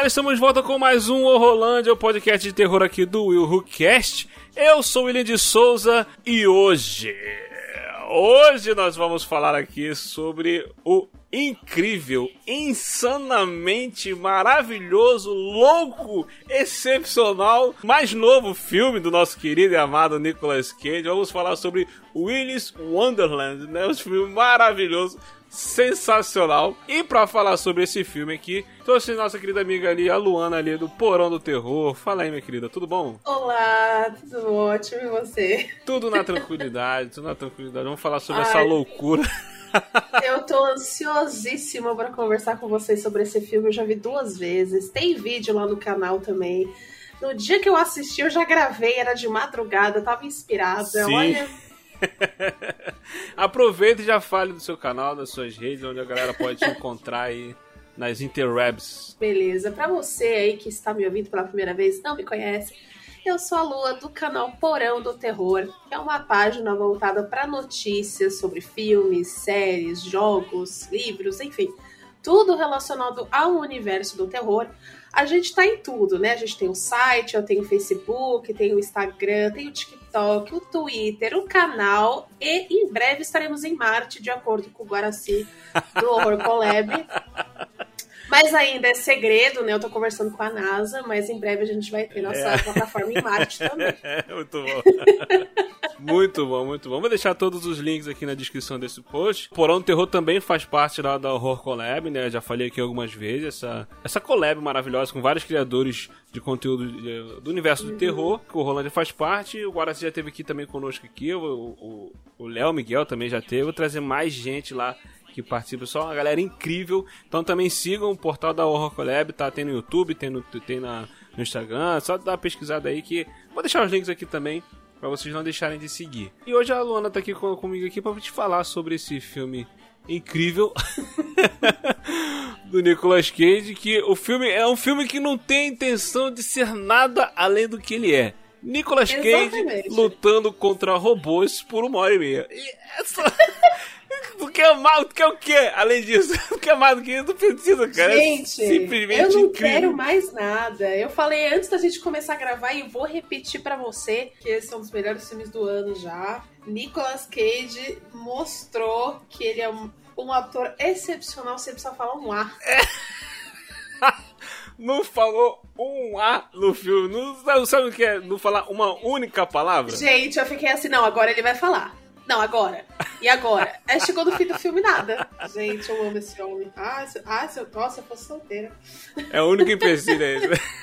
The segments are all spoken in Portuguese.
Galera, estamos de volta com mais um Horrorlândia, o podcast de terror aqui do Will Who Cast. Eu sou o William de Souza e hoje, hoje nós vamos falar aqui sobre o incrível, insanamente maravilhoso, louco, excepcional, mais novo filme do nosso querido e amado Nicolas Cage. Vamos falar sobre Willis Wonderland, né? Um filme maravilhoso sensacional. E pra falar sobre esse filme aqui, trouxe nossa querida amiga ali, a Luana ali do Porão do Terror. Fala aí, minha querida, tudo bom? Olá, tudo ótimo e você? Tudo na tranquilidade, tudo na tranquilidade. Vamos falar sobre Ai. essa loucura. Eu tô ansiosíssima pra conversar com vocês sobre esse filme. Eu já vi duas vezes. Tem vídeo lá no canal também. No dia que eu assisti, eu já gravei, era de madrugada, eu tava inspirada. Sim. Olha, Aproveita e já fale do seu canal, das suas redes, onde a galera pode te encontrar aí nas interwebs. beleza. Pra você aí que está me ouvindo pela primeira vez, não me conhece, eu sou a Lua do canal Porão do Terror, que é uma página voltada para notícias sobre filmes, séries, jogos, livros, enfim, tudo relacionado ao universo do terror. A gente tá em tudo, né? A gente tem o site, eu tenho o Facebook, tenho o Instagram, tenho o TikTok, o Twitter, o canal e em breve estaremos em Marte, de acordo com o Guaraci do Horror Collab. Mas ainda é segredo, né? Eu tô conversando com a NASA, mas em breve a gente vai ter nossa plataforma em Marte também. muito bom. muito bom, muito bom. Vou deixar todos os links aqui na descrição desse post. Porão do Terror também faz parte lá da Horror Collab, né? Já falei aqui algumas vezes. Essa, essa collab maravilhosa com vários criadores de conteúdo de- do universo do terror, que o Rolândia faz parte. O Guaraci já teve aqui também conosco aqui. O Léo Miguel também já teve. Vou trazer mais gente lá que participa, só uma galera incrível. Então também sigam o portal da Horror Collab, tá? Tem no YouTube, tem no, tem na, no Instagram, só dá uma pesquisada aí que. Vou deixar os links aqui também. Pra vocês não deixarem de seguir. E hoje a Luana tá aqui com- comigo aqui pra te falar sobre esse filme incrível do Nicolas Cage, que o filme é um filme que não tem intenção de ser nada além do que ele é. Nicolas Cage Exatamente. lutando contra robôs por uma hora e meia. E essa... Tu quer mais, tu quer o quê? Além disso, tu quer mais do que isso? Não precisa, cara. É Gente, simplesmente eu não incrível. quero mais nada. Eu falei antes da gente começar a gravar e vou repetir pra você que esse é um dos melhores filmes do ano já. Nicolas Cage mostrou que ele é um, um ator excepcional, você precisa falar um A. Não falou um A no filme. Não sabe, sabe o que é? Não falar uma única palavra? Gente, eu fiquei assim, não, agora ele vai falar. Não, agora. E agora? Aí chegou no fim do filme, nada. Gente, eu amo esse homem. Ah, se, ah, se eu, nossa, eu fosse solteira. É o único empecilho é esse.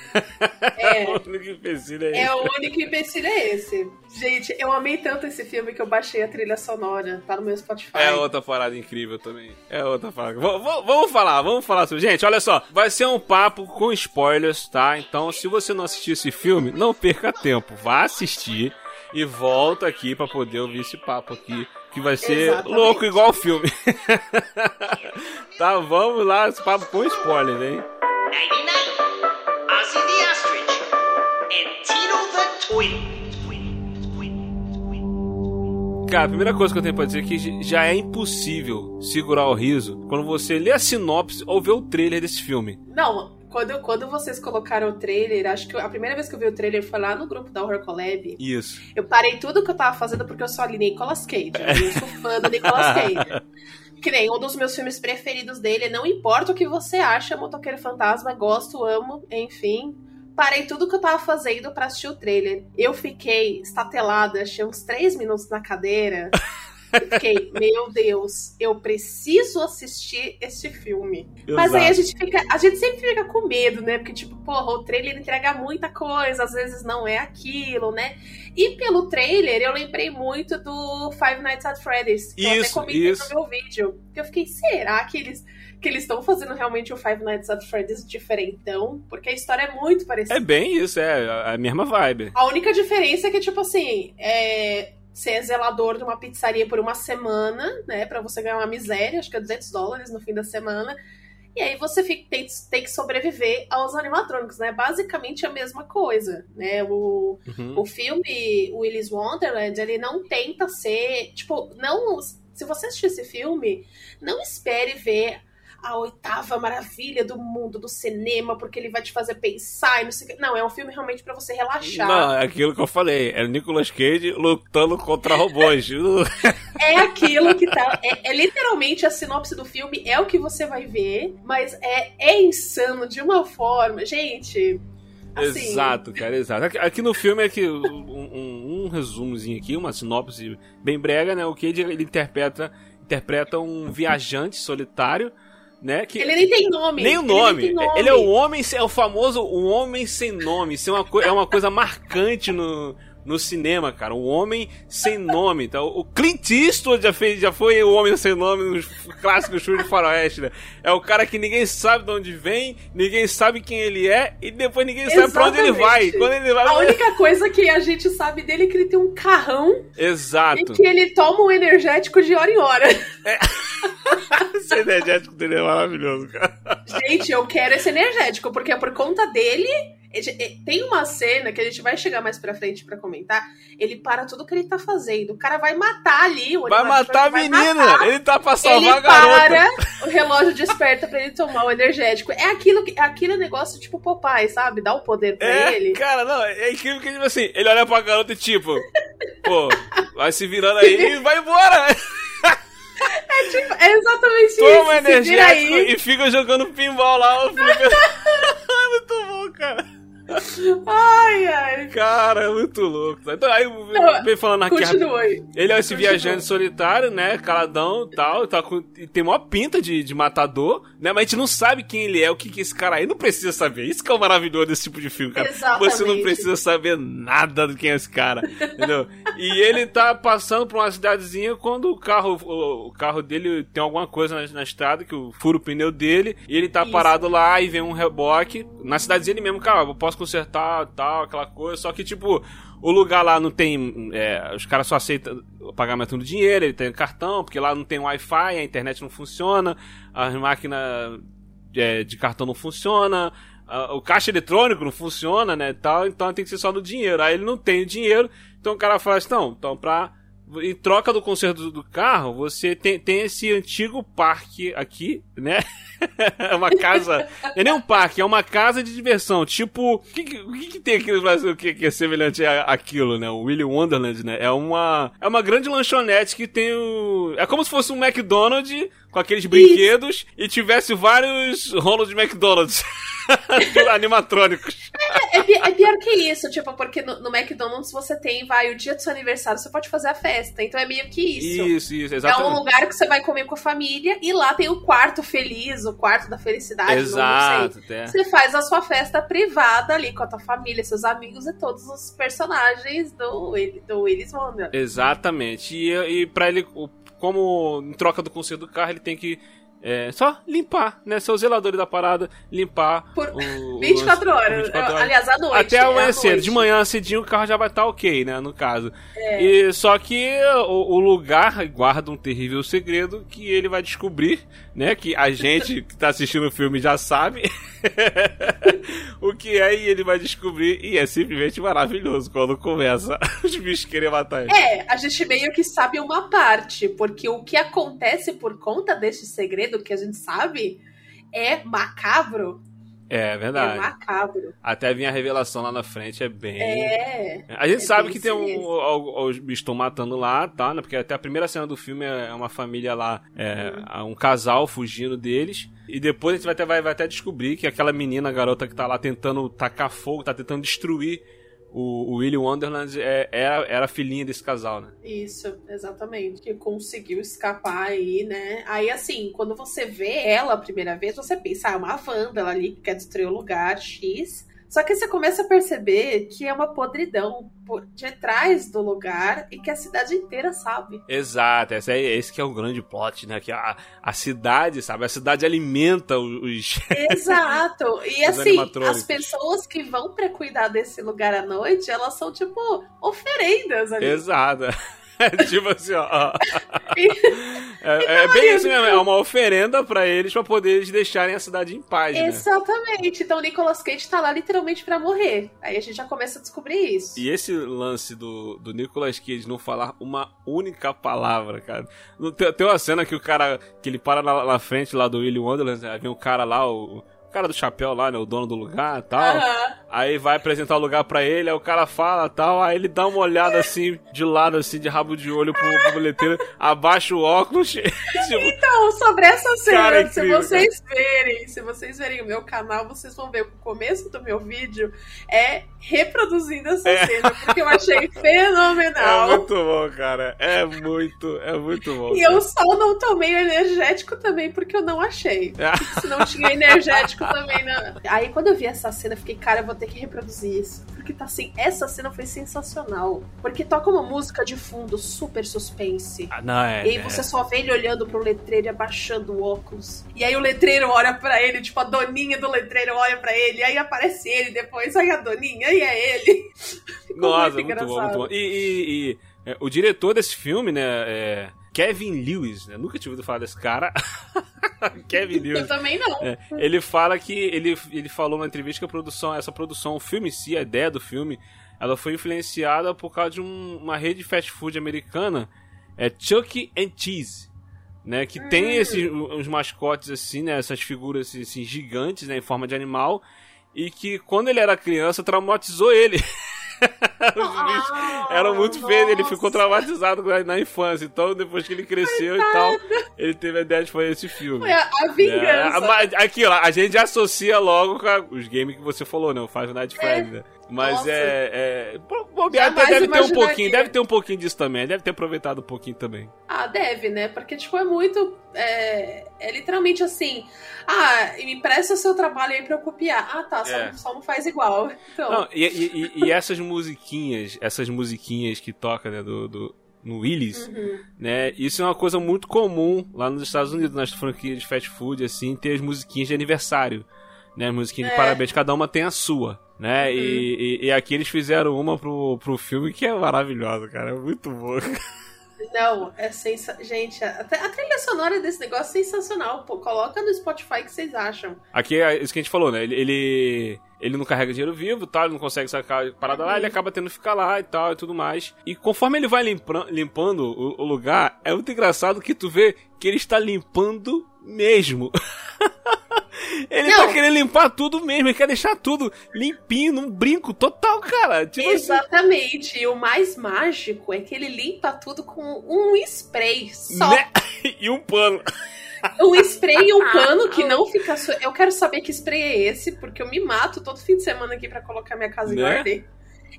É. o único empecilho é esse. É o único empecilho é esse. Gente, eu amei tanto esse filme que eu baixei a trilha sonora. Tá no meu Spotify. É outra parada incrível também. É outra parada. V- vamos falar, vamos falar sobre. Gente, olha só. Vai ser um papo com spoilers, tá? Então, se você não assistiu esse filme, não perca tempo. Vá assistir e volta aqui pra poder ouvir esse papo aqui. Que vai ser Exatamente. louco igual o filme. tá, vamos lá, esse papo com spoilers, hein? Nighty night! Ozzy the Ostrich and Tino the Twin. Cara, a primeira coisa que eu tenho pra dizer é que já é impossível segurar o riso quando você lê a sinopse ou vê o trailer desse filme. Não, quando, quando vocês colocaram o trailer, acho que a primeira vez que eu vi o trailer foi lá no grupo da Horror Collab. Isso. Eu parei tudo que eu tava fazendo porque eu só li Nicolas Cage. Eu sou fã do Nicolas Cage. Que nem um dos meus filmes preferidos dele. Não importa o que você acha, Motoqueiro Fantasma, gosto, amo, enfim. Parei tudo que eu tava fazendo pra assistir o trailer. Eu fiquei estatelada, achei uns três minutos na cadeira. Fiquei, meu Deus, eu preciso assistir esse filme. Mas aí a Exato. gente fica, a gente sempre fica com medo, né? Porque, tipo, porra, o trailer entrega muita coisa, às vezes não é aquilo, né? E pelo trailer, eu lembrei muito do Five Nights at Freddy's. Que eu até Isso, comentei isso. no meu vídeo. Que eu fiquei, será que eles que eles estão fazendo realmente o Five Nights at Freddy's diferentão? Porque a história é muito parecida. É bem isso, é a mesma vibe. A única diferença é que, tipo assim, é... é zelador de uma pizzaria por uma semana, né? Pra você ganhar uma miséria, acho que é 200 dólares no fim da semana. E aí você fica- tem, tem que sobreviver aos animatrônicos, né? Basicamente a mesma coisa, né? O, Uhum. o filme Willy's Wonderland, ele não tenta ser. Tipo, não. Se você assistir esse filme, não espere ver a oitava maravilha do mundo do cinema, porque ele vai te fazer pensar e não sei o que. Não, é um filme realmente pra você relaxar. Não, é aquilo que eu falei. É o Nicolas Cage lutando contra robôs. É aquilo que tá. É, é literalmente a sinopse do filme, é o que você vai ver, mas é, é insano de uma forma. Gente. Assim, Exato, cara, exato. Aqui, aqui no filme é que um, um, um resumozinho aqui, uma sinopse bem brega, né? O Cage ele interpreta, interpreta um viajante solitário, né? Que Ele nem tem nome. nem o ele nome. tem nome. Ele é o homem, é o famoso o homem sem nome. Isso é uma, co- é uma coisa marcante no, no cinema, cara. O homem sem nome. Então, o Clint Eastwood já, fez, já foi o homem sem nome nos clássicos filmes de faroeste, né? É o cara que ninguém sabe de onde vem, ninguém sabe quem ele é e depois ninguém sabe pra onde ele vai. Exatamente. Quando ele vai... A única coisa que a gente sabe dele é que ele tem um carrão Exato. e que ele toma um energético de hora em hora. Esse energético dele é maravilhoso, cara. Gente, eu quero esse energético, porque é por conta dele. Ele- ele- Tem uma cena que a gente vai chegar mais pra frente pra comentar. Ele para tudo que ele tá fazendo. O cara vai matar ali. o Vai matar a vai menina. matar. Ele tá pra Ele salvar a garota. para, o relógio desperta pra ele tomar o energético. É aquilo que, é aquele negócio tipo Popeye, sabe? Dá o poder pra É, ele. cara, não, é incrível que, tipo assim, ele olha pra garota e tipo, pô, vai se virando aí e vai embora. É exatamente Toma isso. vira energético aí. e fica jogando pinball lá. o Ai, ai. Cara, é muito louco. Então, aí, vem falando aqui Continua aí. Ele é esse viajante solitário, né? Caladão e tal. Tá com, e tem uma pinta de, de matador, né? Mas a gente não sabe quem ele é, o que, que esse cara aí. Não precisa saber. Isso que é o maravilhoso desse tipo de filme, cara. Exatamente. Você não precisa saber nada do quem é esse cara. Entendeu? E ele tá passando por uma cidadezinha quando o carro, o, o carro dele tem alguma coisa na, na estrada, que o fura o pneu dele, e ele tá Isso. parado lá e vem um reboque. Na cidadezinha ele mesmo, cara, eu posso consertar tal, aquela coisa. Só que, tipo, o lugar lá não tem. é, os caras só aceitam o pagamento no dinheiro, ele tem cartão, porque lá não tem Wi-Fi, a internet não funciona, as máquinas é, de cartão não funciona, o caixa eletrônico não funciona, né? Tal, então tem que ser só no dinheiro. Aí ele não tem o dinheiro, então o cara fala assim: então pra. Em troca do conserto do, carro, você tem, tem esse antigo parque aqui, né? É uma casa. É nem um parque, é uma casa de diversão. Tipo, o que, que- que, tem aqui no Brasil que, que é semelhante àquilo, né? O Willy Wonderland, né? É uma, é uma grande lanchonete que tem o. É como se fosse um McDonald's com aqueles brinquedos e tivesse vários rolos de McDonald's. animatrônicos. É, pi- é pior que isso, tipo, porque no, no McDonald's você tem, vai, o dia do seu aniversário, você pode fazer a festa. Então é meio que isso. Isso, isso, É um exatamente. lugar que você vai comer com a família e lá tem o quarto feliz, o quarto da felicidade. não- não sei. Exato, é. Você faz a sua festa privada ali com a tua família, seus amigos e todos os personagens do, do Willis Wonder. Exatamente. E, e para ele, como em troca do conselho do carro, ele tem que é, só limpar, né? Ser o zelador da parada, limpar Por o, o 24 lance- horas. 24 horas. Aliás, à noite. Até é à amanhecer. noite. De manhã cedinho o carro já vai estar ok, né? No caso. E, só que o, o lugar guarda um terrível segredo que ele vai descobrir, né? Que a gente que tá assistindo o filme já sabe o que é e ele vai descobrir. E é simplesmente maravilhoso quando começa os bichos querem matar ele. É, a gente meio que sabe uma parte, porque o que acontece por conta desse segredo que a gente sabe é macabro. É, É verdade. macabro. Até vir a revelação lá na frente é bem. É. A gente É sabe que tem um, os bichos estão matando lá, tá? Né? Porque até a primeira cena do filme é uma família lá, é, Uhum. um casal fugindo deles. E depois a gente vai até, vai, vai até descobrir que aquela menina, a garota que tá lá tentando tacar fogo, tá tentando destruir o, o Willy Wonderland é, era, era a filhinha desse casal, né? Isso, exatamente. Que conseguiu escapar aí, né? Aí, assim, quando você vê ela a primeira vez, você pensa, ah, é uma vândala ali que quer destruir o lugar X. Só que você começa a perceber que é uma podridão por detrás do lugar e que a cidade inteira sabe. Exato, esse, é, esse que é o grande plot, né? Que a, a cidade, sabe? A cidade alimenta os. Exato. E Os assim, as pessoas que vão pra cuidar desse lugar à noite, elas são tipo oferendas ali. Exato. É tipo assim, ó. E- É, é bem isso mesmo, é uma oferenda pra eles pra poder eles deixarem a cidade em paz, né? Exatamente. Então o Nicolas Cage tá lá literalmente pra morrer. Aí a gente já começa a descobrir isso. E esse lance do, do Nicolas Cage não falar uma única palavra, cara. Tem, tem uma cena que o cara, que ele para na, na frente lá do Willy Wonderland, aí vem um cara lá, o, o cara do chapéu lá, né, o dono do lugar e tal. Aham. Aí vai apresentar o lugar pra ele, aí o cara fala tal, aí ele dá uma olhada assim, de lado, assim, de rabo de olho pro, pro bilheteiro, abaixa o óculos, Então, sobre essa cena, Cara, é se incrível, vocês verem, se vocês verem o meu canal, vocês vão ver que o começo do meu vídeo é reproduzindo essa cena, porque eu achei é fenomenal. muito bom, cara. É muito, é muito bom. E eu só não tomei o energético também porque eu não achei. cara. Se não tinha energético também, não. Aí quando eu vi essa cena, eu fiquei, cara, eu vou ter que reproduzir isso. Porque tá assim, essa cena foi sensacional. Porque toca uma música de fundo super suspense. Ah, não, é. E aí é. você só vê ele olhando pro letreiro e abaixando o óculos. E aí o letreiro olha pra ele, tipo, a doninha do letreiro olha pra ele, e aí aparece ele depois, aí a doninha, e é ele. Nossa, muito muito, bom, muito bom. E, e- e, é, o diretor desse filme, né, é Kevin Lewis, né? Nunca tinha ouvido falar desse cara. Kevin Lewis. Eu também não. É, ele fala que ele, ele falou na entrevista que a produção, essa produção, o filme em si, a ideia do filme, ela foi influenciada por causa de um- uma rede de fast food americana, é Chuck and Cheese, né, que tem esses uns mascotes assim, né, essas figuras assim, gigantes, né, em forma de animal, e que quando ele era criança traumatizou ele. Os bichos eram muito feios, ele ficou traumatizado na, infância. Então, depois que ele cresceu e tal, ele teve a ideia de fazer esse filme. Foi a, a É, vingança. mas aqui, ó, a gente associa logo com os games que você falou, né? O Five Nights at Freddy's, né? Mas Nossa. é. é bobear, Jamais deve ter um pouquinho, deve ter um pouquinho disso também, deve ter aproveitado um pouquinho também. Ah, deve, né? Porque, tipo, é muito. É, é literalmente assim. Ah, me empresta seu trabalho aí pra eu copiar. Ah, tá, só, É. só não faz igual. Então. Não, e, e- e- essas musiquinhas, essas musiquinhas que toca, né, do, do- no Willis, Uhum. né? Isso é uma coisa muito comum lá nos Estados Unidos, nas franquias de fast food, assim, ter as musiquinhas de aniversário. Né, as musiquinhas de É. parabéns, cada uma tem a sua, né? E, e- e aqui eles fizeram uma pro, pro filme que é maravilhosa, cara. É muito boa. Não, é sensacional. Gente, até a trilha sonora desse negócio é sensacional. Pô, coloca no Spotify o que vocês acham. Aqui é isso que a gente falou, né? Ele, ele, ele não carrega dinheiro vivo, tal, ele não consegue sacar a parada lá, ele acaba tendo que ficar lá e tal e tudo mais. E conforme ele vai limpra- limpando o, o lugar, é muito engraçado que tu vê que ele está limpando mesmo. ele Não. tá querendo limpar tudo mesmo, ele quer deixar tudo limpinho, num brinco total, cara. Tipo assim, Exatamente. E o mais mágico é que ele limpa tudo com um spray só. né? e um pano. Um spray e um pano que não fica. Eu quero saber que spray é esse, porque eu me mato todo fim de semana aqui pra colocar minha casa em Né? ordem.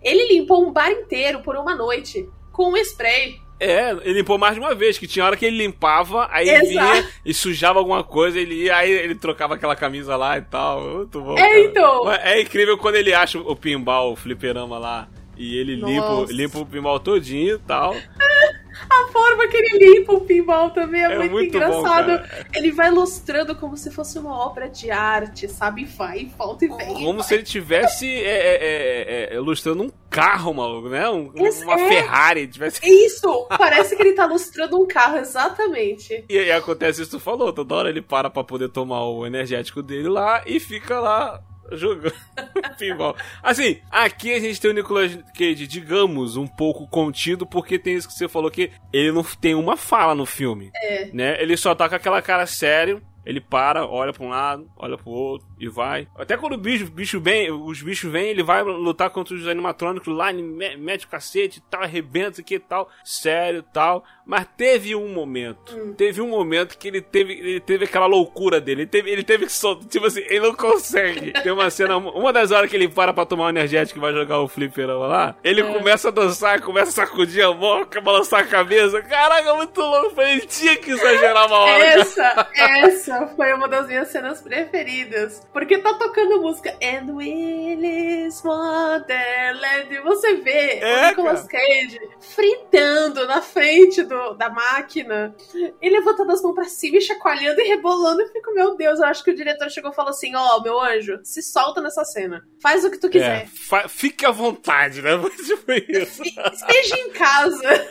Ele limpou um bar inteiro por uma noite com um spray. É, ele limpou mais de uma vez, que tinha hora que ele limpava, aí Exato. vinha e sujava alguma coisa, ele ia, aí ele trocava aquela camisa lá e tal. Muito bom. É, cara. então. É incrível quando ele acha o pinball, o fliperama lá. E ele limpa, limpa o pinball todinho e tal. A forma que ele limpa o pinball também é, É muito, muito bom, engraçado. cara. ele vai ilustrando como se fosse uma obra de arte, sabe? Vai, volta e vem. Como se ele tivesse é, é, é, é, ilustrando um carro, maluco, né? Um- uma é. Ferrari. Tivesse... Isso! Parece que ele tá ilustrando um carro, exatamente. E aí acontece isso que tu falou, toda hora ele para pra poder tomar o energético dele lá e fica lá jogando pinball. Assim, aqui a gente tem o Nicolas Cage, digamos, um pouco contido, porque tem isso que você falou que ele não tem uma fala no filme. É. Né? Ele só tá com aquela cara sério. Ele para, olha pra um lado, olha pro outro e vai. Até quando o bicho, bicho vem, os bichos vêm, ele vai lutar contra os animatrônicos lá, ele me- mete o cacete e tal, arrebenta aqui e tal, sério e tal. Mas teve um momento, teve um momento que ele teve, ele teve aquela loucura dele. Ele teve, ele teve que soltar, tipo assim, ele não consegue. Tem uma cena, uma das horas que ele para pra tomar um energético e vai jogar o fliperama lá, ele começa a dançar, começa a sacudir a boca, balançar a cabeça. Caraca, muito louco. Ele tinha que exagerar uma hora. cara. Essa, essa foi uma das minhas cenas preferidas. Porque tá tocando música And Willis Wonderland. E você vê É, o Nicolas Cage fritando na frente do, da máquina. E levantando as mãos pra cima e chacoalhando e rebolando. Eu fico, meu Deus, eu acho que o diretor chegou e falou assim: Ó, meu anjo, se solta nessa cena. Faz o que tu É, quiser. fa- fique à vontade, né? Tipo isso. E- Esteja em casa.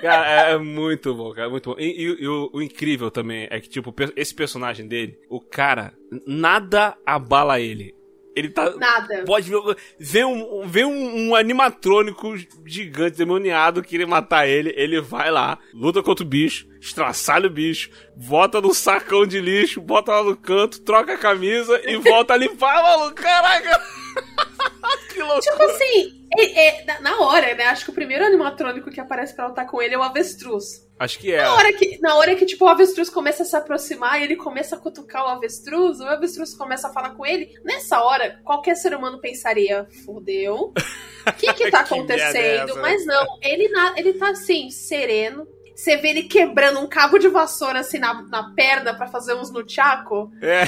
Cara, é, é muito bom, cara, muito bom. E, e- e o, o incrível também é que, tipo, esse personagem dele, o cara, nada abala ele. Ele tá. Nada. Pode ver, ver, um, um, um animatrônico gigante, demoniado, querer matar ele. Ele vai lá, luta contra o bicho, estraçalha o bicho, bota no sacão de lixo, bota lá no canto, troca a camisa e volta a limpar, maluco. Caraca! que loucura! Tipo assim, é- é, na- hora, né? Acho que o primeiro animatrônico que aparece pra lutar com ele é o avestruz. Acho que é. Na hora que, na hora que tipo, o avestruz começa a se aproximar e ele começa a cutucar o avestruz, o avestruz começa a falar com ele. Nessa hora, qualquer ser humano pensaria: fodeu. O que que tá Que é acontecendo? essa, né? Mas não, ele, na- ele tá assim, sereno. Você vê ele quebrando um cabo de vassoura assim na, na perna pra fazer uns no tchaco. É.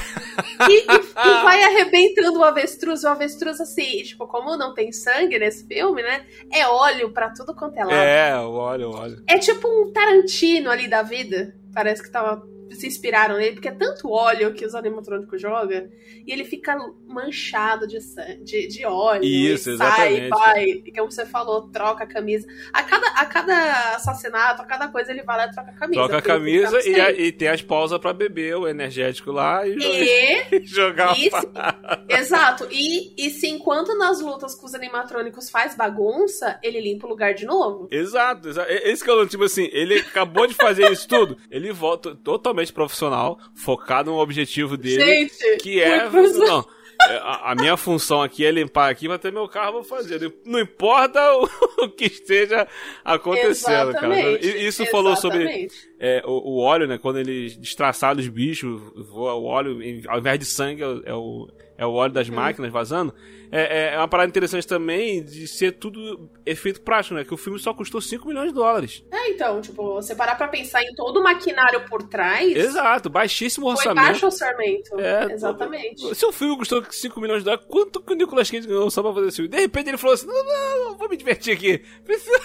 E, e- e vai arrebentando o avestruz. O avestruz, assim, tipo, como não tem sangue nesse filme, né? É óleo pra tudo quanto é lado. É, olha, olha. É tipo um Tarantino ali da vida. Parece que tava, se inspiraram nele, porque é tanto óleo que os animatrônicos jogam. E ele fica manchado de, de, de óleo. Isso, sai, exatamente. vai. E como você falou, troca a camisa. A cada, a cada assassinato, a cada coisa, ele vai lá e troca a camisa. Troca a camisa e, a- e tem as pausas pra beber o energético lá e, E jogar e se- Exato. E, e se enquanto nas lutas com os animatrônicos faz bagunça, ele limpa o lugar de novo. Exato, exato. E- Esse que é o tipo assim, ele acabou de fazer isso tudo, ele volta totalmente profissional, focado no objetivo dele, Gente, que é. Não. é, A, a minha função aqui é limpar aqui, mas ter meu carro vou fazer. Não importa o, o que esteja acontecendo, cara. Exatamente, E Isso falou sobre exatamente. é, o, o óleo, né? Quando eles destraçaram os bichos, voa o óleo, ao invés de sangue, é o, é o, é óleo das máquinas vazando. É, é uma parada interessante também de ser tudo efeito prático, né? Que o filme só custou 5 milhões de dólares. É, então, tipo, você parar pra pensar em todo o maquinário por trás, Exato, baixíssimo foi orçamento. baixo orçamento. É, Exatamente. Se o filme custou 5 milhões de dólares, quanto que o Nicolas Cage ganhou só pra fazer esse filme? De repente ele falou assim: não, não, não vou me divertir aqui. Preciso,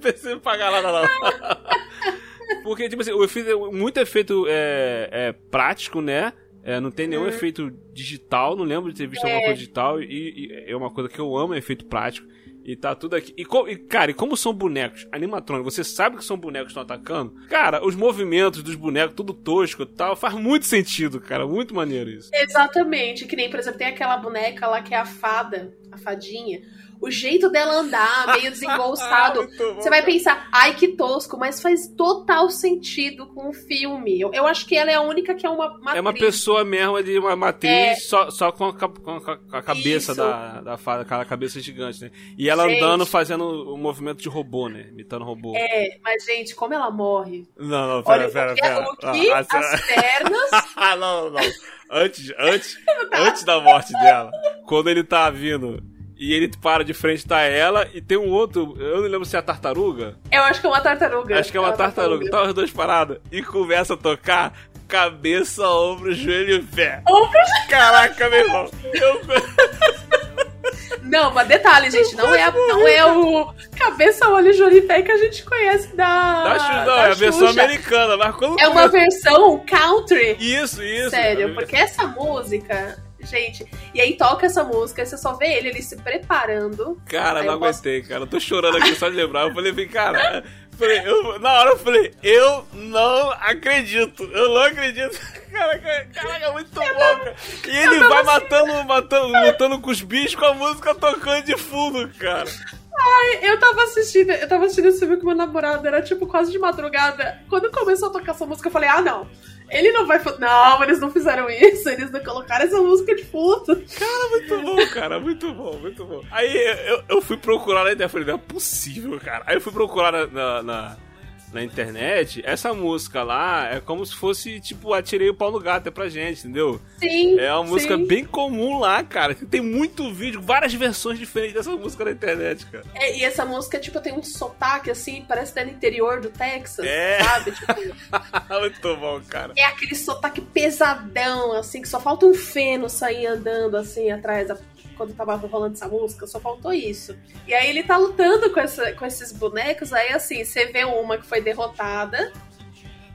preciso pagar nada, não. Porque, tipo assim, o efeito, muito efeito é, é prático, né? É, não tem nenhum efeito digital, não lembro de ter visto alguma coisa digital. E, e é uma coisa que eu amo, é efeito prático. E tá tudo aqui. E, co- e, cara, e como são bonecos animatrônicos, você sabe que são bonecos que estão atacando? Cara, os movimentos dos bonecos, tudo tosco e tal, faz muito sentido, cara. Muito maneiro isso. Exatamente. Que nem, por exemplo, tem aquela boneca lá que é a fada, a fadinha. O jeito dela andar, meio desengolçado. Muito bom, Você vai pensar, ai que tosco, mas faz total sentido com o filme. Eu, eu acho que ela é a única que é uma matriz. É uma pessoa mesmo de uma matriz É. só, só com, a, com a- com a cabeça Isso. da, da fada, aquela cabeça gigante, né? E ela Gente. andando fazendo o movimento de robô, né? Imitando robô. É, mas gente, como ela morre. Não, não, pera, Olha, pera, o que, pera. o que Ah, ah, as pernas. Ah, não, não. Antes, antes, antes da morte dela, quando ele tá vindo e ele para de frente, tá ela e tem um outro, eu não lembro se é a tartaruga. Eu acho que é uma tartaruga. Acho que é uma tartaruga. Tá os dois parados e começa a tocar cabeça, ombro, joelho e pé. Ombro, Caraca, meu irmão. Eu... Não, mas detalhe, gente, não é, não é o cabeça, olho, joripé que a gente conhece da. Da Xuxa, não, da é a versão Xuxa. americana, mas quando É uma versão country. Isso, isso. Sério, porque essa música, gente, e aí toca essa música, e você só vê ele, ele se preparando. Cara, Aí não eu posso- aguentei, cara. Eu tô chorando aqui só de lembrar. Eu falei, vem, cara. Falei, eu, na hora eu falei, eu não acredito. Eu não acredito. Caraca, caraca, é muito bom, cara. E ele vai matando, matando, lutando com os bichos com a música tocando de fundo, cara. Eu tava assistindo, eu tava assistindo esse filme com meu namorado, era tipo quase de madrugada. Quando começou a tocar essa música, eu falei, ah, não. Ele não vai. Não, eles não fizeram isso. Eles não colocaram essa música de fundo. Muito bom, cara, muito bom, muito bom. Aí eu, eu fui procurar na internet, falei, não é possível, cara. Aí eu fui procurar na, na- na internet, essa música lá é como se fosse, tipo, atirei o pau no gato, é pra gente, entendeu? Sim. É uma música sim. bem comum lá, cara. Tem muito vídeo, várias versões diferentes dessa música na internet, cara. É, e essa música, tipo, tem um sotaque assim, parece que é no interior do Texas, É. sabe? Tipo, muito bom, cara. é aquele sotaque pesadão, assim, que só falta um feno sair andando assim atrás da- quando tava rolando essa música, só faltou isso. E aí ele tá lutando com, essa, com esses bonecos, aí assim, você vê uma que foi derrotada.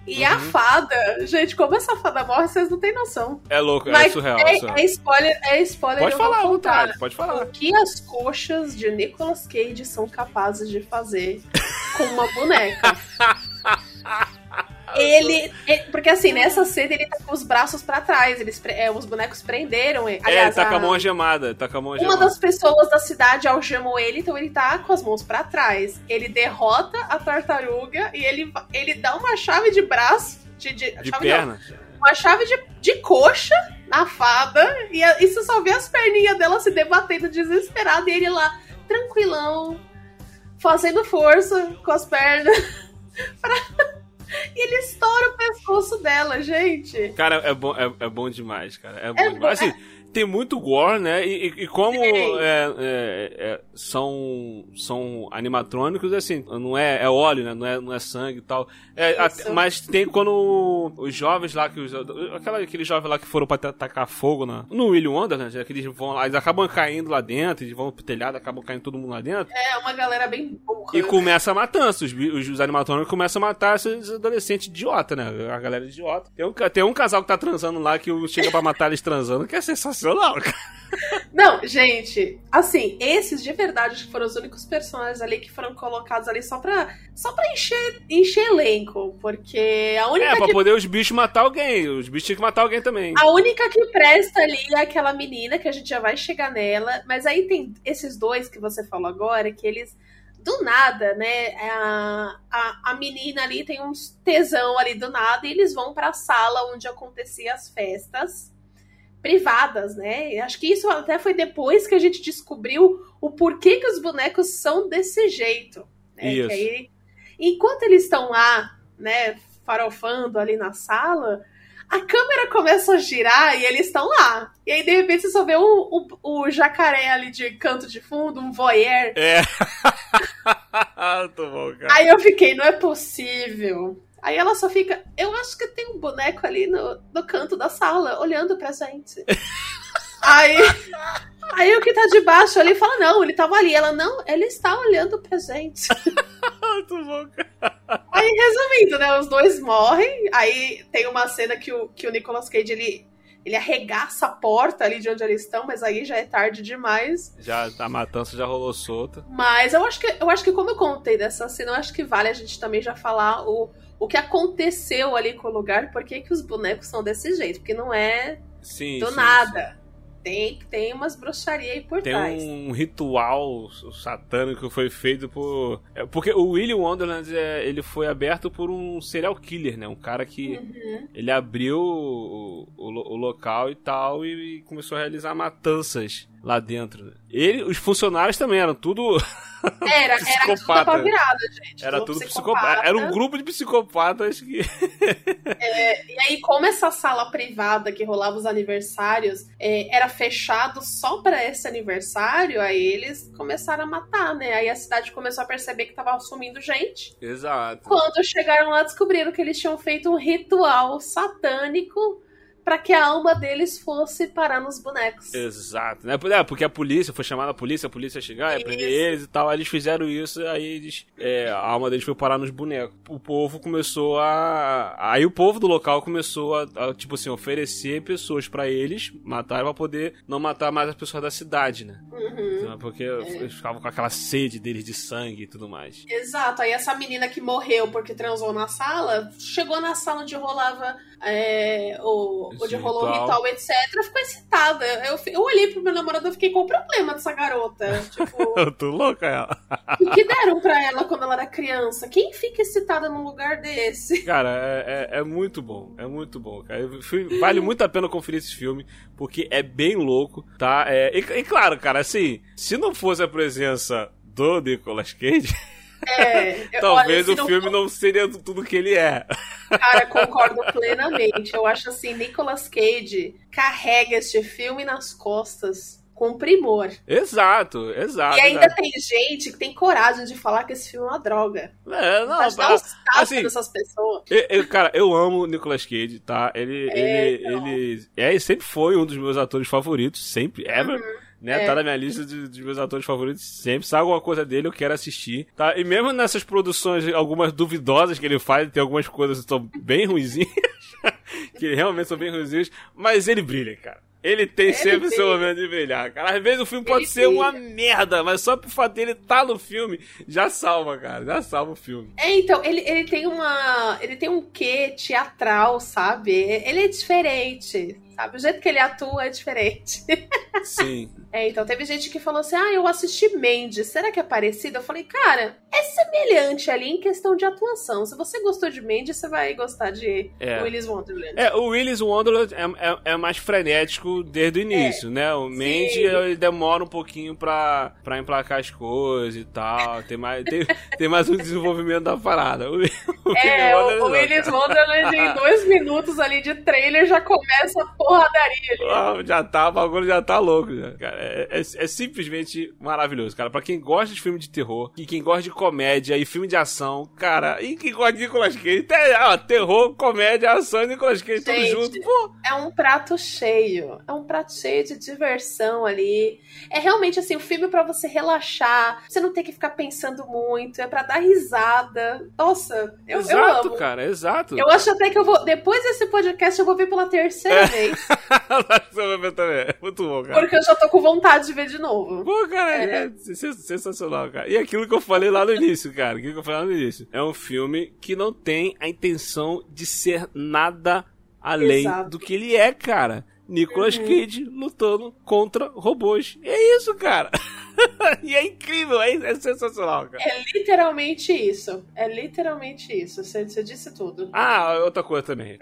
E a Uhum. fada, gente, como essa fada morre, vocês não têm noção. É louco, é Mas surreal. é, é surreal. é spoiler, é spoiler. Pode falar, vontade, pode falar. O que as coxas de Nicolas Cage são capazes de fazer com uma boneca? Ele, ele- Porque assim, nessa cena ele tá com os braços pra trás. Eles, é, os bonecos prenderam ele. É, ele Aliás, tá com a mão algemada, tá com a mão uma algemada. das pessoas da cidade algemou ele, então ele tá com as mãos pra trás. Ele derrota a tartaruga e ele, ele dá uma chave de braço. De, de, De chave não, perna. uma chave de, de coxa na fada e, a- e você só vê as perninhas dela se debatendo desesperada e ele lá, tranquilão, fazendo força com as pernas. pra- E ele estoura o pescoço dela, gente. Cara, é bom, é, é bom demais, cara. É bom É demais. bom, Assim, tem muito gore, né? E, e- e como é, é, é, são, são animatrônicos, assim, não é, é óleo, né? Não é, não é sangue e tal. É, até- mas tem quando os jovens lá, que os, aquela, aqueles jovens lá que foram pra ta- tacar fogo na, no William Wonderland, né? Que eles vão lá, eles acabam caindo lá dentro, eles vão pro telhado, acabam caindo todo mundo lá dentro. É uma galera bem burra. E começa a matança, os, os, os animatrônicos começam a matar esses adolescentes idiota, né? A galera idiota. Tem um, tem um casal que tá transando lá que chega pra matar eles transando, que é sensacional, cara. Não, gente, assim, esses de verdade acho que foram os únicos personagens ali que foram colocados ali só pra, só pra encher, encher elenco. Porque a única É, pra que poder os bichos matar alguém. Os bichos tinham que matar alguém também. A única que presta ali é aquela menina, que a gente já vai chegar nela. Mas aí tem esses dois que você falou agora, que eles, do nada, né? A, a, a menina ali tem uns tesão ali do nada e eles vão pra sala onde aconteciam as festas privadas, né? E acho que isso até foi depois que a gente descobriu o porquê que os bonecos são desse jeito. Né? Isso. Aí, enquanto eles estão lá, né, farofando ali na sala, a câmera começa a girar e eles estão lá. E aí, de repente, você só vê o, o, o jacaré ali de canto de fundo, um voyeur. É. Muito bom, cara. Aí eu fiquei, não é possível. Aí ela só fica, eu acho que tem um boneco ali no, no canto da sala, olhando pra gente. aí, aí o que tá de baixo ali fala, não, ele tava ali. Ela, não, ele está olhando pra gente. Muito bom, cara. Aí, resumindo, né, os dois morrem. Aí tem uma cena que o, que o Nicolas Cage, ele, ele arregaça a porta ali de onde eles estão, mas aí já é tarde demais. Já a matança já rolou solta. Mas eu acho que eu acho que como eu contei dessa cena, eu acho que vale a gente também já falar o, o que aconteceu ali com o lugar, por que que os bonecos são desse jeito, porque não é Sim. do sim, nada. Tem tem umas bruxaria aí por Tem trás. um ritual satânico que foi feito por. é, Porque o Willy Wonderland é, ele foi aberto por um serial killer, né? Um cara que Uhum. ele abriu o, o, o local e tal e começou a realizar matanças lá dentro. Ele, os funcionários também eram tudo. Era, era tudo Psicopata. virada, gente. Era tudo psicopata. Era um grupo de psicopatas que. E aí, como essa sala privada que rolava os aniversários é, era fechado só pra esse aniversário, aí eles começaram a matar, né? Aí a cidade começou a perceber que tava sumindo gente. Exato. Quando chegaram lá, descobriram que eles tinham feito um ritual satânico pra que a alma deles fosse parar nos bonecos. Exato, né? É, porque a polícia foi chamada a polícia, a polícia ia chegar, ia prender eles e tal. Aí eles fizeram isso, aí eles, é, a alma deles foi parar nos bonecos. O povo começou a. Aí o povo do local começou a, a, tipo assim, oferecer pessoas pra eles matarem pra poder não matar mais as pessoas da cidade, né? Uhum. Então, Porque eles ficavam com aquela sede deles de sangue e tudo mais. Exato, aí essa menina que morreu porque transou na sala, chegou na sala onde rolava é, o, onde rolou o ritual. etc., ficou excitada. Eu, eu olhei pro meu namorado e fiquei, qual o problema dessa garota? Tipo, Eu tô louca, ela. o que deram pra ela quando ela era criança? Quem fica excitada num lugar desse? Cara, é, é- é muito bom. É muito bom, cara. Vale muito a pena conferir esse filme, porque é bem louco, tá? É, e, e claro, cara, assim, se não fosse a presença do Nicolas Cage, É, eu- talvez olha, o se filme não seria tudo que ele é. Cara, concordo plenamente. Eu acho assim, Nicolas Cage carrega este filme nas costas com primor. Exato, exato. e ainda cara. tem gente que tem coragem de falar que esse filme é uma droga. É, não, Mas dá tapas assim, dessas pessoas. Eu, eu- cara, eu amo Nicolas Cage, tá? Ele, É, ele, então. ele, é, ele sempre foi um dos meus atores favoritos, sempre, ever. Né? é. Tá na minha lista de- dos meus atores favoritos sempre. Se alguma coisa dele, eu quero assistir. Tá? E mesmo nessas produções, algumas duvidosas que ele faz, tem algumas coisas que são bem ruizinhas. que realmente são bem ruizinhas. Mas ele brilha, cara. Ele tem sempre brilha. seu momento de brilhar, cara. Às vezes o filme pode Ele ser uma brilha. merda, mas só por fato dele estar no filme, já salva, cara. Já salva o filme. É, então, ele, ele tem uma. Ele tem um quê teatral, sabe? Ele é diferente, sabe? O jeito que ele atua é diferente. Sim. É, então, teve gente que falou assim: ah, eu assisti Mendes, será que é parecido? Eu falei, cara, é semelhante ali em questão de atuação. Se você gostou de Mendes, você vai gostar de É. Willis Wonderland. É, o Willis Wonderland é, é, é mais frenético desde o inío, né? O Mandy ele demora um pouquinho pra, pra emplacar as coisas e tal. Tem mais, tem, tem mais um desenvolvimento da parada. O, o É, Willis o, o Willis. Wonderland em dois minutos ali de trailer já começa a porradaria ali. Já tá, o bagulho já tá louco, já, cara. É, é, é simplesmente maravilhoso, cara. Pra quem gosta de filme de terror, e quem gosta de comédia e filme de ação, cara, e quem gosta de Nicolas Cage, tem, ó, terror, comédia, ação e Nicolas Cage tudo junto. Pô, É um prato cheio. É um prato cheio de diversão ali. É realmente assim, o filme pra você relaxar. Você não ter que ficar pensando muito. É pra dar risada. Nossa, eu, eu exato, amo. cara, exato. Eu acho até que eu vou. Depois desse podcast, eu vou ver pela terceira vez. Você vai ver também. É Muito bom, cara. Porque eu já tô com vontade de ver de novo. Pô, cara, É. é, sens- sensacional, cara. E aquilo que eu falei lá no início, cara. Aquilo que eu falei lá no início. É um filme que não tem a intenção de ser nada além Exato. do que ele é, cara. Nicolas Uhum. Cage lutando contra robôs. E é isso, cara. e é incrível, é, é sensacional, cara. É literalmente isso. É literalmente isso. Você, você disse tudo. Ah, outra coisa também.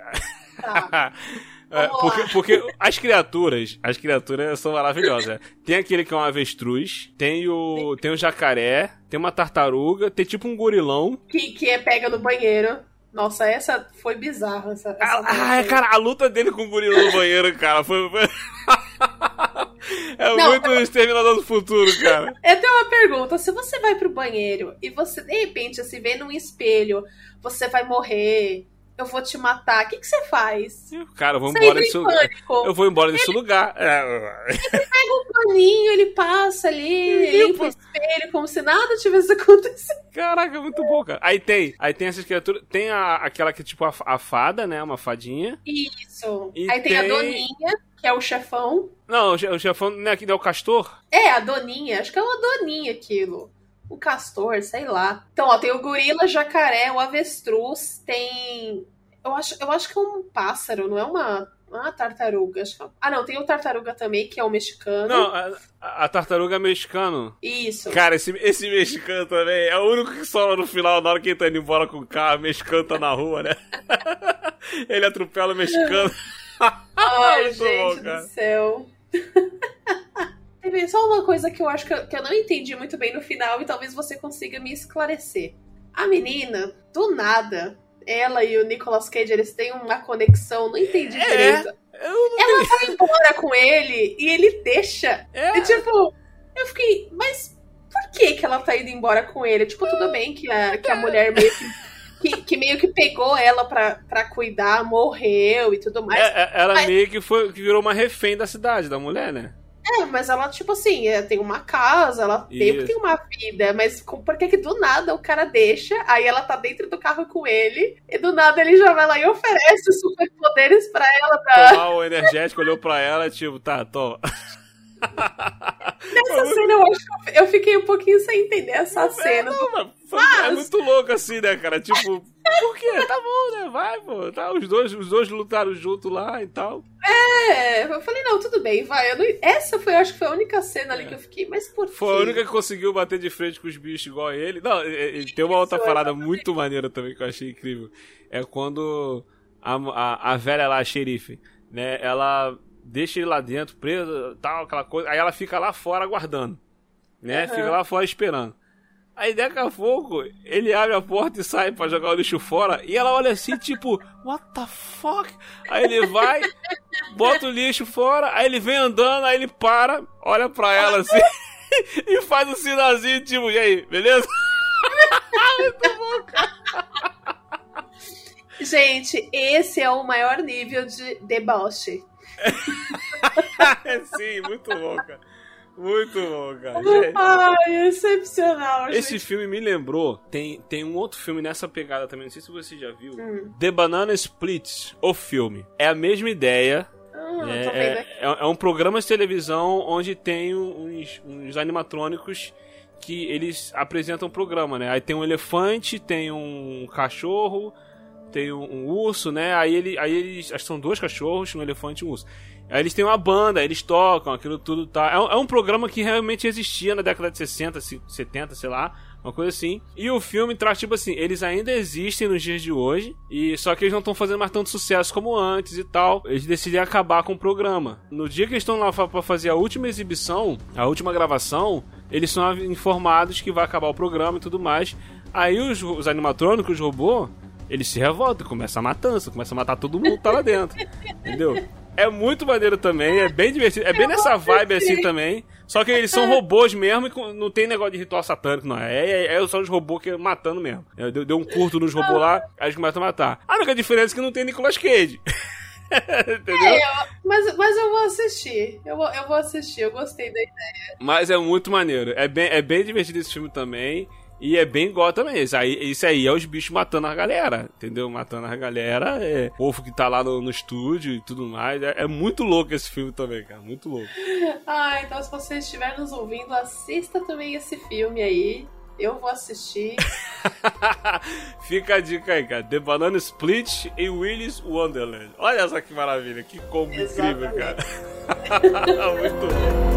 Tá. É, porque, porque as criaturas, as criaturas são maravilhosas. Tem aquele que é um avestruz, tem o, tem o jacaré, tem uma tartaruga, tem tipo um gorilão. Que, que é pega no banheiro. Nossa, essa foi bizarra. Essa, essa Ah, ah, cara, a luta dele com o gorilão no banheiro, cara, foi. foi- é Não, muito Exterminador do Futuro, cara. Eu tenho uma pergunta. Se você vai pro banheiro e você, de repente, se vê num espelho, você vai morrer, eu vou te matar, o que, que você faz? Cara, eu vou embora desse lugar. Eu vou embora desse lugar. É, Pega um paninho, ele passa ali, Limpa. limpa o espelho, como se nada tivesse acontecido. Caraca, é muito bom, cara. Aí tem, aí tem essas criaturas. Tem a, aquela que é tipo a, a fada, né? Uma fadinha. Isso. E Aí tem, a tem- Doninha, que é o chefão. Não, o che- o chefão não é não é o castor? É, a Doninha, acho que é uma Doninha aquilo. O castor, sei lá. Então, ó, tem o gorila, jacaré, o avestruz, tem. Eu acho, eu acho que é um pássaro, não é uma, é uma tartaruga. É- Ah, não, tem o tartaruga também, que é o mexicano. Não, a, a tartaruga mexicano. Isso. Cara, esse, esse mexicano também é o único que sobra no final, na hora que ele tá indo embora com o carro, o mexicano tá na rua, né? ele atropela o mexicano. Ai, Muito gente bom, do céu. Só uma coisa que eu acho que eu, que eu não entendi muito bem no final e talvez você consiga me esclarecer. A menina, do nada, ela e o Nicolas Cage, eles têm uma conexão, não entendi É. direito. Não Ela vai embora com ele e ele deixa. É. E tipo, eu fiquei, mas por que que ela tá indo embora com ele? Tipo, tudo bem que a, que a mulher meio que, que, que meio que pegou ela pra, pra cuidar, morreu e tudo mais. É, é, ela Mas- meio que, foi, que virou uma refém da cidade, da mulher, né? É, mas ela, tipo assim, é, tem uma casa, ela meio que Isso. tem uma vida, mas com- por que que do nada o cara deixa, aí ela tá dentro do carro com ele, e do nada ele já vai lá e oferece os superpoderes pra ela. Pra... Tomar o energético, olhou pra ela, tipo, tá, toma. Nessa cena eu acho que eu fiquei um pouquinho sem entender essa cena. É, não, mas é muito louco assim, né, cara? Tipo, por quê? Tá bom, né? Vai, pô. Tá, os, dois, os dois lutaram junto lá e tal. É, eu falei, não, tudo bem, vai. Não- Essa foi, acho que foi a única cena ali que eu fiquei, mas por É. Foi a quê? única que conseguiu bater de frente com os bichos igual a ele. Não, tem uma outra parada muito maneira também que eu achei incrível. É quando a, a, a velha lá, a xerife, né? Ela deixa ele lá dentro, preso, tal, aquela coisa. Aí ela fica lá fora aguardando. Né? Aham. Fica lá fora esperando. Aí daqui a pouco, ele abre a porta e sai pra jogar o lixo fora. E ela olha assim, tipo, what the fuck? Aí ele vai, bota o lixo fora, aí ele vem andando, aí ele para, olha pra ela assim e faz um sinalzinho, tipo, e aí, beleza? Gente, esse é o maior nível de deboche. Sim, muito cara. Muito. Gente, Ai, excepcional, Esse gente. filme me lembrou, tem, tem um outro filme nessa pegada também, não sei se você já viu. Hum. The Banana Split, o filme. É a mesma ideia, Ah, É, é, é- é um programa de televisão onde tem uns, uns animatrônicos que eles apresentam o programa, né? Aí tem um elefante, tem um cachorro, tem um, um urso, né? Aí, ele, aí eles. Acho que são dois cachorros, um elefante e um urso. Aí eles têm uma banda, eles tocam, aquilo tudo tá. É um, é um programa que realmente existia na década de 60, se- 70, sei lá. Uma coisa assim. E o filme traz, tipo assim, eles ainda existem nos dias de hoje. E só que eles não estão fazendo mais tanto sucesso como antes e tal. Eles decidem acabar com o programa. No dia que eles estão lá pra fazer a última exibição, a última gravação, eles são informados que vai acabar o programa e tudo mais. Aí os, os animatrônicos, os robôs, eles se revoltam, começa a matança, começa a matar todo mundo que tá lá dentro. Entendeu? É muito maneiro também, é bem divertido. É bem nessa vibe assim também. Só que eles são robôs mesmo e não tem negócio de ritual satânico, não. É, é, é só os robôs que matando mesmo. É, Deu, deu um curto nos robôs lá, aí eles começam a matar. A única diferença é que não tem Nicolas Cage. Entendeu? Mas, mas eu vou assistir. Eu vou, eu vou assistir, eu gostei da ideia. Mas é muito maneiro. É bem, é bem divertido esse filme também. E é bem igual também. Isso aí, isso aí é os bichos matando a galera. Entendeu? Matando a galera. É o povo que tá lá no, no estúdio e tudo mais. É, é muito louco esse filme também, cara. Muito louco. Ah, então se você estiver nos ouvindo, assista também esse filme aí. Eu vou assistir. Fica a dica aí, cara. The Banana Split e Willy's Wonderland. Olha só que maravilha. Que combo incrível, cara. muito bom.